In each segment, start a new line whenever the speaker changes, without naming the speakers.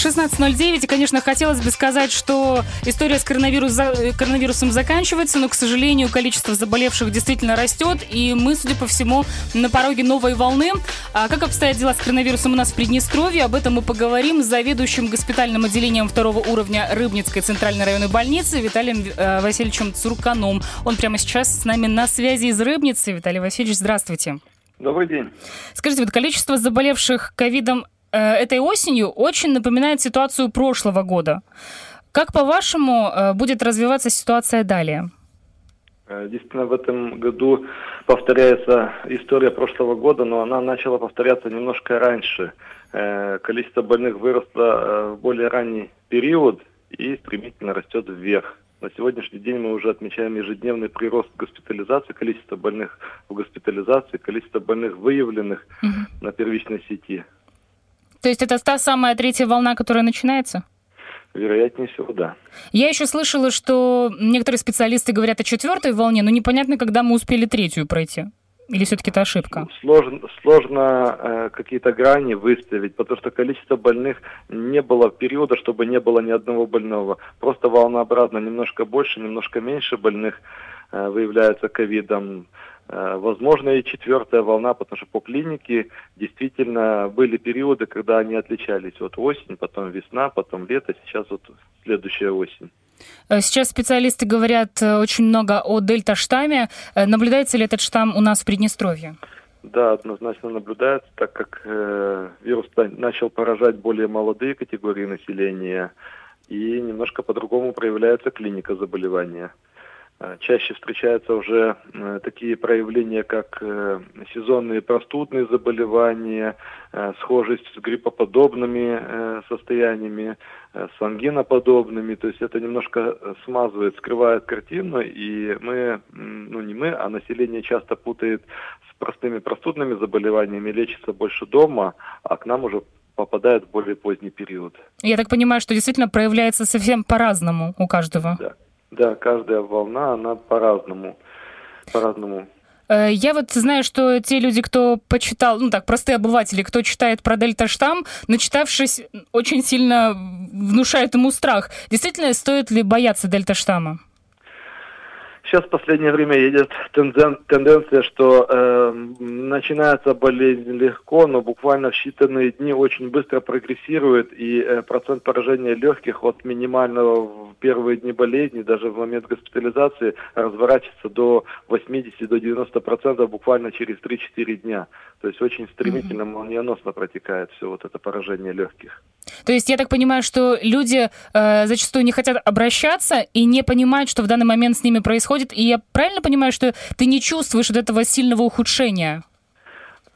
16.09, и, конечно, хотелось бы сказать, что история с коронавирус, коронавирусом заканчивается, но, к сожалению, количество заболевших действительно растет, и мы, судя по всему, на пороге новой волны. А как обстоят дела с коронавирусом у нас в Приднестровье? Об этом мы поговорим с заведующим госпитальным отделением второго уровня Рыбницкой центральной районной больницы Виталием э, Васильевичем Цурканом. Он прямо сейчас с нами на связи из Рыбницы. Виталий Васильевич, здравствуйте.
Добрый день.
Скажите, вот количество заболевших ковидом Э, этой осенью очень напоминает ситуацию прошлого года. Как, по-вашему, э, будет развиваться ситуация далее?
Э, действительно, в этом году повторяется история прошлого года, но она начала повторяться немножко раньше. Количество больных выросло в более ранний период и стремительно растет вверх. На сегодняшний день мы уже отмечаем ежедневный прирост госпитализации, количество больных в госпитализации, количество больных выявленных угу. на первичной сети.
То есть это та самая третья волна, которая начинается?
Вероятнее всего, да.
Я еще слышала, что некоторые специалисты говорят о четвертой волне, но непонятно, когда мы успели третью пройти. Или все-таки это ошибка?
Сложно, сложно э, какие-то грани выставить, потому что количество больных не было периода, чтобы не было ни одного больного. Просто волнообразно немножко больше, немножко меньше больных э, выявляется ковидом. Э, возможно и четвертая волна, потому что по клинике действительно были периоды, когда они отличались. Вот осень, потом весна, потом лето, сейчас вот следующая осень.
Э, сейчас специалисты говорят э, очень много о дельта-штамме. Наблюдается ли этот штамм у нас в Приднестровье?
Да, однозначно наблюдается, так как э, вирус начал поражать более молодые категории населения и немножко по-другому проявляется клиника заболевания. Э, чаще встречаются уже э, такие проявления, как э, сезонные простудные заболевания, схожесть с гриппоподобными состояниями, с ангиноподобными. То есть это немножко смазывает, скрывает картину, и мы, ну не мы, а население часто путает с простыми простудными заболеваниями, лечится больше дома, а к нам уже попадает в более поздний период.
Я так понимаю, что действительно проявляется совсем по-разному у каждого.
Да. Да, каждая волна, она по-разному. По-разному.
Э, я вот знаю, что те люди, кто почитал, ну так, простые обыватели, кто читает про дельта-штамм, начитавшись, очень сильно внушает ему страх. Действительно, стоит ли бояться дельта-штамма?
Сейчас в последнее время едет тенденция, что э, начинается болезнь легко, но буквально в считанные дни очень быстро прогрессирует, и э, процент поражения легких от минимального в первые дни болезни, даже в момент госпитализации, разворачивается до 80-90% до 90% буквально через 3-4 дня. То есть очень стремительно, молниеносно протекает все вот это поражение легких.
То есть я так понимаю, что люди э, зачастую не хотят обращаться и не понимают, что в данный момент с ними происходит. И я правильно понимаю, что ты не чувствуешь вот этого сильного ухудшения?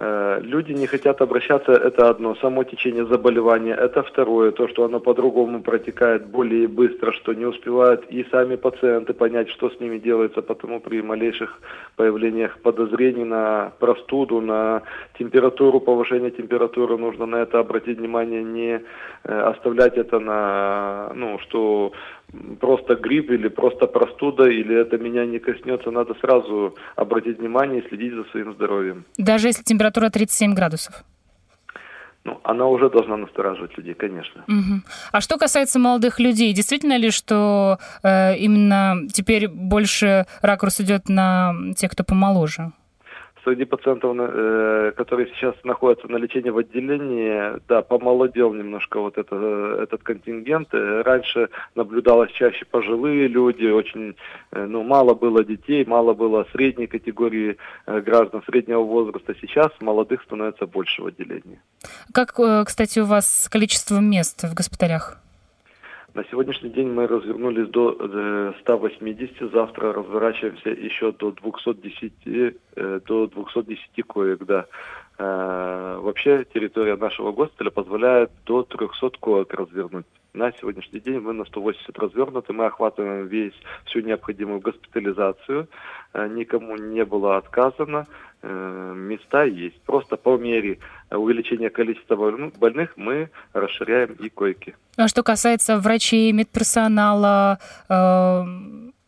Э, люди не хотят обращаться, это одно. Само течение заболевания, это второе. То, что оно по-другому протекает более быстро, что не успевают и сами пациенты понять, что с ними делается. Потому при малейших появлениях подозрений на простуду, на температуру, повышение температуры, нужно на это обратить внимание, не э, оставлять это на, ну, что просто грипп или просто простуда, или это меня не коснется, надо сразу обратить внимание и следить за своим здоровьем.
Даже если температура 37 градусов?
Ну, она уже должна настораживать людей, конечно.
Угу. А что касается молодых людей, действительно ли, что э, именно теперь больше ракурс идет на тех, кто помоложе?
Среди пациентов, э, которые сейчас находятся на лечении в отделении, да, помолодел немножко вот это, этот контингент. Э, раньше наблюдалось чаще пожилые люди, очень, э, ну, мало было детей, мало было средней категории граждан среднего возраста. Сейчас молодых становится больше в отделении.
Как, кстати, у вас с количеством мест в госпиталях?
На сегодняшний день мы развернулись до 180, э, завтра разворачиваемся еще до 210, э, до 210 коек, да. Э, вообще территория нашего госпиталя позволяет до 300 коек развернуть. На сегодняшний день мы на 180 развернуты, мы охватываем весь, всю необходимую госпитализацию, э, никому не было отказано, э, места есть. Просто по мере увеличения количества больных мы расширяем и койки.
А что касается врачей, медперсонала,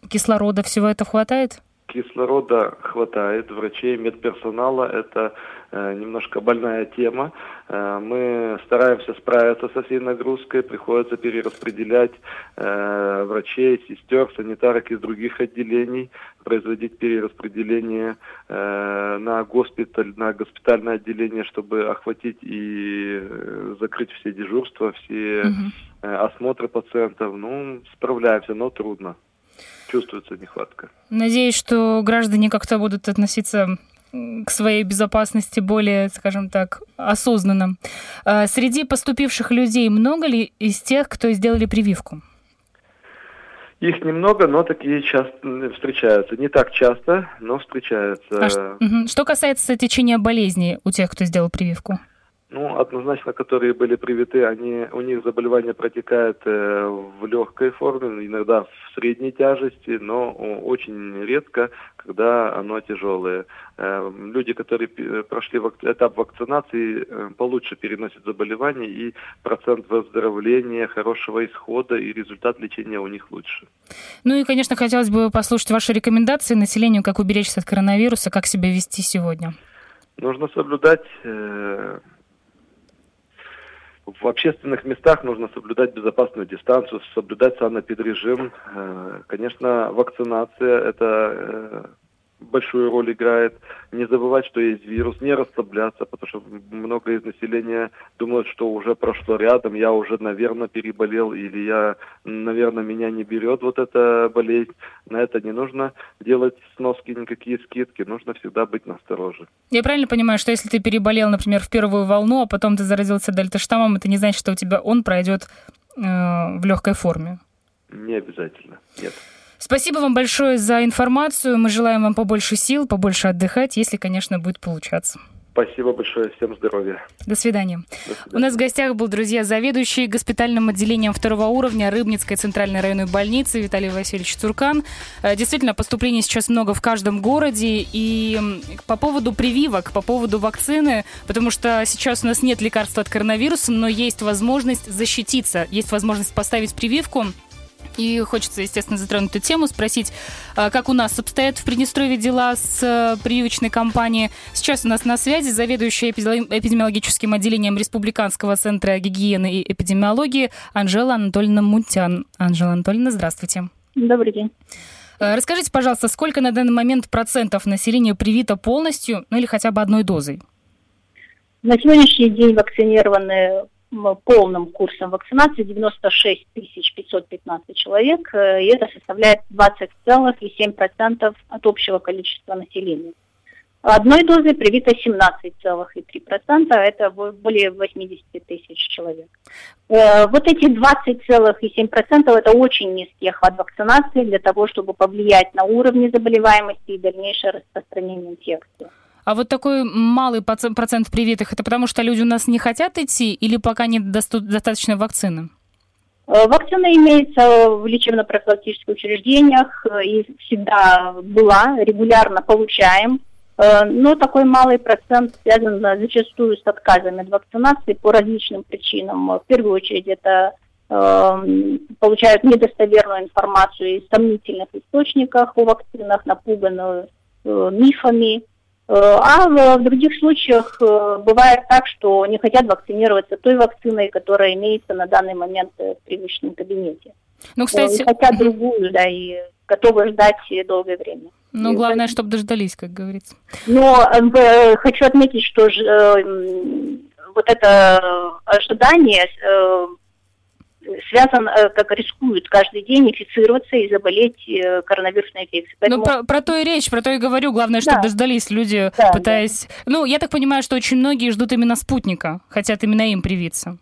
кислорода, всего этого хватает?
Кислорода хватает, врачей, медперсонала – это немножко больная тема. Э, мы стараемся справиться со всей нагрузкой, приходится перераспределять э, врачей, сестер, санитарок из других отделений, производить перераспределение э, на госпиталь, на госпитальное отделение, чтобы охватить и э, закрыть все дежурства, все угу. осмотры пациентов. Ну, справляемся, но трудно чувствуется нехватка.
Надеюсь, что граждане как-то будут относиться к своей безопасности более, скажем так, осознанно. А среди поступивших людей много ли из тех, кто сделали прививку?
Их немного, но такие часто встречаются. Не так часто, но встречаются. А
что, что касается течения болезни у тех, кто сделал прививку?
Ну, однозначно, которые были привиты, они, у них заболевание протекает э, в легкой форме, иногда в средней тяжести, но очень редко, когда оно тяжелое. Э, люди, которые прошли вак этап вакцинации, э, получше переносят заболевание, и процент выздоровления, хорошего исхода и результат лечения у них лучше.
Ну и, конечно, хотелось бы послушать ваши рекомендации населению, как уберечься от коронавируса, как себя вести сегодня.
Нужно соблюдать э, в общественных местах нужно соблюдать безопасную дистанцию, соблюдать санэпидрежим. Э, конечно, вакцинация – это э, большую роль играет. Не забывать, что есть вирус, не расслабляться, потому что много из населения думают, что уже прошло рядом, я уже, наверное, переболел, или я, наверное, меня не берет вот эта болезнь. На это не нужно делать сноски, никакие скидки, нужно всегда быть настороже.
Я правильно понимаю, что если ты переболел, например, в первую волну, а потом ты заразился дельта-штаммом, это не значит, что у тебя он пройдет э, в легкой форме?
Не обязательно, нет.
Спасибо вам большое за информацию. Мы желаем вам побольше сил, побольше отдыхать, если, конечно, будет получаться.
Спасибо большое, всем здоровья.
До свидания. До свидания. У нас в гостях был, друзья, заведующий госпитальным отделением второго уровня Рыбницкой центральной районной больницы Виталий Васильевич Цуркан. Э, действительно, поступлений сейчас много в каждом городе. И по поводу прививок, по поводу вакцины, потому что сейчас у нас нет лекарства от коронавируса, но есть возможность защититься, есть возможность поставить прививку. И хочется, естественно, затронуть эту тему, спросить, а, как у нас обстоят в Приднестровье дела с э, прививочной кампанией. Сейчас у нас на связи заведующая эпидемиологическим отделением Республиканского центра гигиены и эпидемиологии Анжела Анатольевна Мунтян. Анжела Анатольевна, здравствуйте.
Добрый день.
Э, расскажите, пожалуйста, сколько на данный момент процентов населения привито полностью, ну или хотя бы одной дозой?
На сегодняшний день вакцинированы полным курсом вакцинации 96 515 человек, э, и это составляет 20,7% от общего количества населения. Одной дозой привито 17,3%, это более 80 тысяч человек. Э, вот эти 20,7% это очень низкий охват вакцинации для того, чтобы повлиять на уровни заболеваемости и дальнейшее распространение инфекции.
А вот такой малый процент привитых, это потому что люди у нас не хотят идти или пока нет достаточно вакцины?
Э, вакцина имеется в лечебно-профилактических учреждениях э, и всегда была, регулярно получаем. Э, но такой малый процент связан зачастую с отказами от вакцинации по различным причинам. В первую очередь это получают недостоверную информацию из сомнительных источников о вакцинах, напуганную мифами, а в других случаях э, бывает так, что не хотят вакцинироваться той вакциной, которая имеется на данный момент в привычном кабинете. Ну, кстати... Хотят другую, да, и готовы ждать долгое время.
Ну, главное, чтобы дождались, как говорится.
Но э, хочу отметить, что э, вот это ожидание э, связан, э, как рискуют каждый день инфицироваться и заболеть э, коронавирусной инфекцией.
Ну, Поэтому... Ну, про, про то и речь, про то и говорю. Главное, чтобы да. дождались люди, да, пытаясь... Да. Ну, я так понимаю, что очень многие ждут именно спутника, хотят именно им привиться.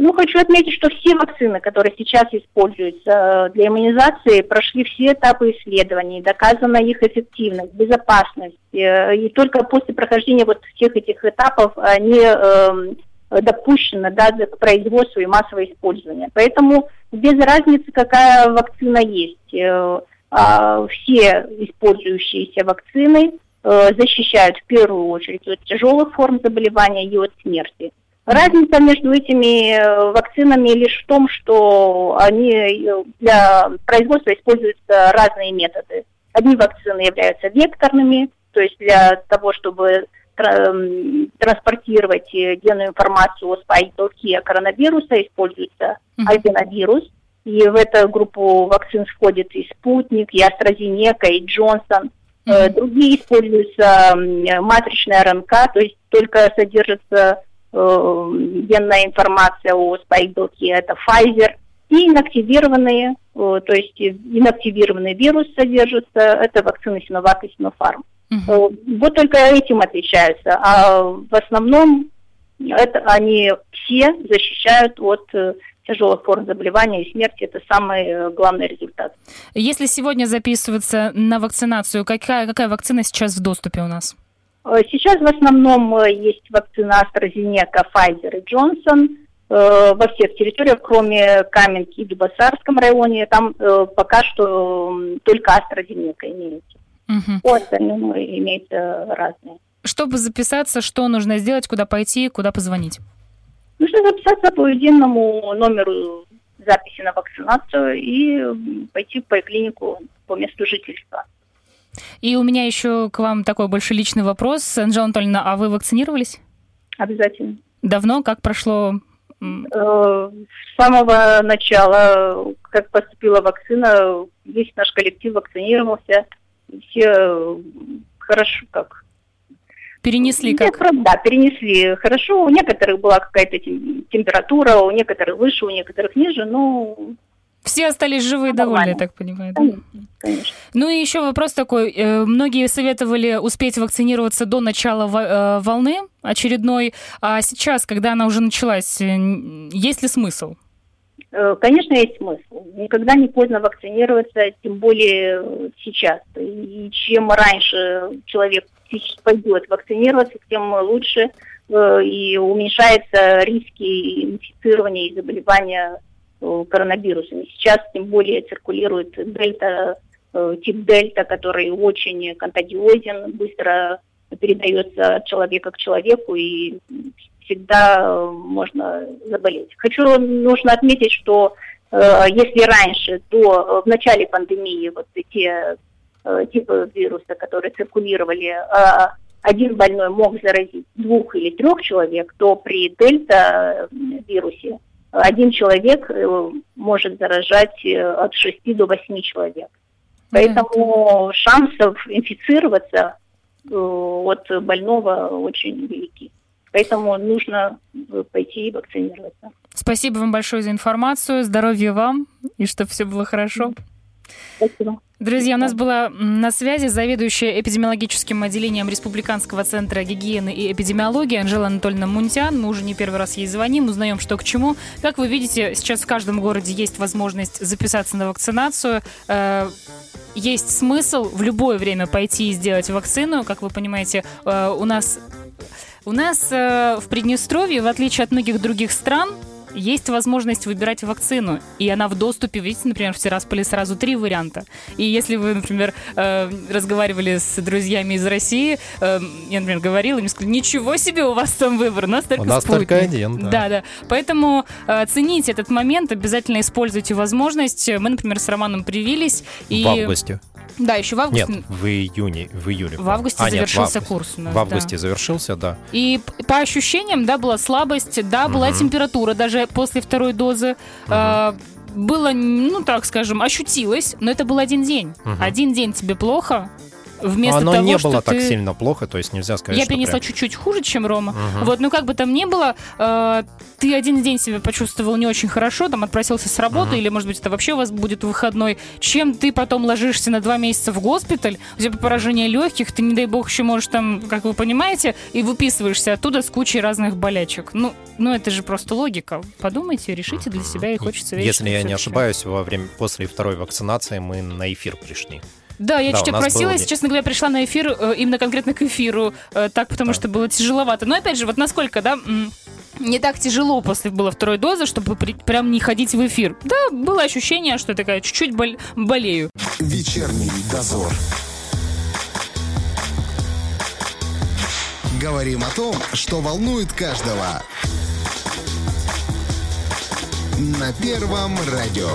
Ну, хочу отметить, что все вакцины, которые сейчас используются э, для иммунизации, прошли все этапы исследований, доказана их эффективность, безопасность. И только после прохождения вот всех этих этапов они э, допущены да, к производству и массового использования. Поэтому без разницы, какая вакцина есть. Э, э, все использующиеся вакцины э, защищают в первую очередь от тяжелых форм заболевания и от смерти. Разница между этими вакцинами лишь в том, что они для производства используются разные методы. Одни вакцины являются векторными, то есть для того, чтобы транспортировать э, генную информацию о спайке коронавируса, используется аденовирус. И в эту группу вакцин входит и Спутник, и AstraZeneca, и Джонсон. Mm-hmm. Другие используются матричная РНК, то есть только содержится э, генная информация о спайк-белке, это Pfizer, и инактивированные, э, то есть инактивированный вирус содержится, это вакцины Sinovac и Sinopharm. Угу. Вот только этим отличаются, а в основном это они все защищают от э, тяжелых форм заболевания и смерти. Это самый э, главный результат.
Если сегодня записываться на вакцинацию, какая, какая вакцина сейчас в доступе у нас?
Э, сейчас в основном есть вакцина AstraZeneca, Pfizer и Johnson во всех территориях, кроме Каменки и Дубасарском районе. Там пока что только AstraZeneca имеется. Угу. По остальным имеются разные.
Чтобы записаться, что нужно сделать, куда пойти, куда позвонить?
Нужно записаться по единому номеру записи на вакцинацию и пойти в поликлинику по месту жительства.
И у меня еще к вам такой больше личный вопрос. Анжела Анатольевна, а вы вакцинировались?
Обязательно.
Давно? Как прошло? Э,
с самого начала, как поступила вакцина, весь наш коллектив вакцинировался. Все хорошо, как
Перенесли как?
Да, перенесли хорошо. У некоторых была какая-то температура, у некоторых выше, у некоторых ниже, но
все остались живы и довольны, я так понимаю. Да? Конечно. Ну и еще вопрос такой. Э, многие советовали успеть вакцинироваться до начала э, волны очередной. А сейчас, когда она уже началась, э, есть ли смысл?
Конечно, есть смысл. Никогда не поздно вакцинироваться, тем более сейчас. И чем раньше человек пойдет вакцинироваться, тем лучше и уменьшаются риски инфицирования и заболевания Э, коронавирусами. Сейчас тем более циркулирует дельта, э, тип дельта, который очень контагиозен, быстро передается от человека к человеку и всегда можно заболеть. Хочу, нужно отметить, что э, если раньше, до, в начале пандемии, вот те типы вируса, которые циркулировали, один больной мог заразить двух или трех человек, то при дельта вирусе один человек э, может заражать э, от 6 до 8 человек. Поэтому шансов инфицироваться э, от больного очень велики. Поэтому нужно пойти и вакцинироваться.
Спасибо вам большое за информацию. Здоровья вам и чтобы все было хорошо.
Спасибо.
Друзья, у нас была на связи заведующая эпидемиологическим отделением Республиканского центра гигиены и эпидемиологии Анжела Анатольевна Мунтян. Мы уже не первый раз ей звоним, узнаем, что к чему. Как вы видите, сейчас в каждом городе есть возможность записаться на вакцинацию э, есть смысл в любое время пойти и сделать вакцину. Как вы понимаете, э, у нас у нас э, в Приднестровье, в отличие от многих других стран, есть возможность выбирать вакцину, и она в доступе. Видите, например, в Тирасполе сразу три варианта. И если вы, например, э, разговаривали с друзьями из России, э, я, например, говорила, им сказали, ничего себе у вас там выбор, у нас только
У нас
спутник.
только один, да.
Да, да. Поэтому э, цените этот момент, обязательно используйте возможность. Мы, например, с Романом привились. И...
В августе.
Да, еще в августе.
Нет, в июне, в июле.
В августе а, завершился нет, в августе. курс. У нас,
в августе
да.
завершился, да.
И по ощущениям, да, была слабость, да, была угу. температура даже после второй дозы. Угу. А, было, ну так скажем, ощутилось, но это был один день. Угу. Один день тебе плохо, вместо
Оно
того,
не было так
ты-
сильно плохо, то есть нельзя сказать,
Я
что
перенесла
прям-
чуть-чуть хуже, чем Рома.
Мгм.
Вот, ну как бы там ни было, э, ты один день себя почувствовал не очень хорошо, там отпросился с работы,
Мгм.
или, может быть, это вообще у вас будет выходной, чем ты потом ложишься на два месяца в госпиталь, у тебя поражение легких, ты, не дай бог, еще можешь там, как вы понимаете, и выписываешься оттуда с кучей разных болячек. Ну, ну это же просто логика. Подумайте, решите для себя, и хочется верить,
Если я не ошибаюсь, во время после второй вакцинации мы на эфир пришли.
Да, я
Да,
чуть просилась,
был-
честно говоря, пришла на эфир э, именно конкретно к эфиру, э, так, потому
Да.
что было тяжеловато. Но опять же, вот насколько, да, не так тяжело после было второй дозы, чтобы при- прям не ходить в эфир. Да, было ощущение, что я такая чуть-чуть бол- болею.
Вечерний дозор. Говорим о том, что волнует каждого. На Первом радио.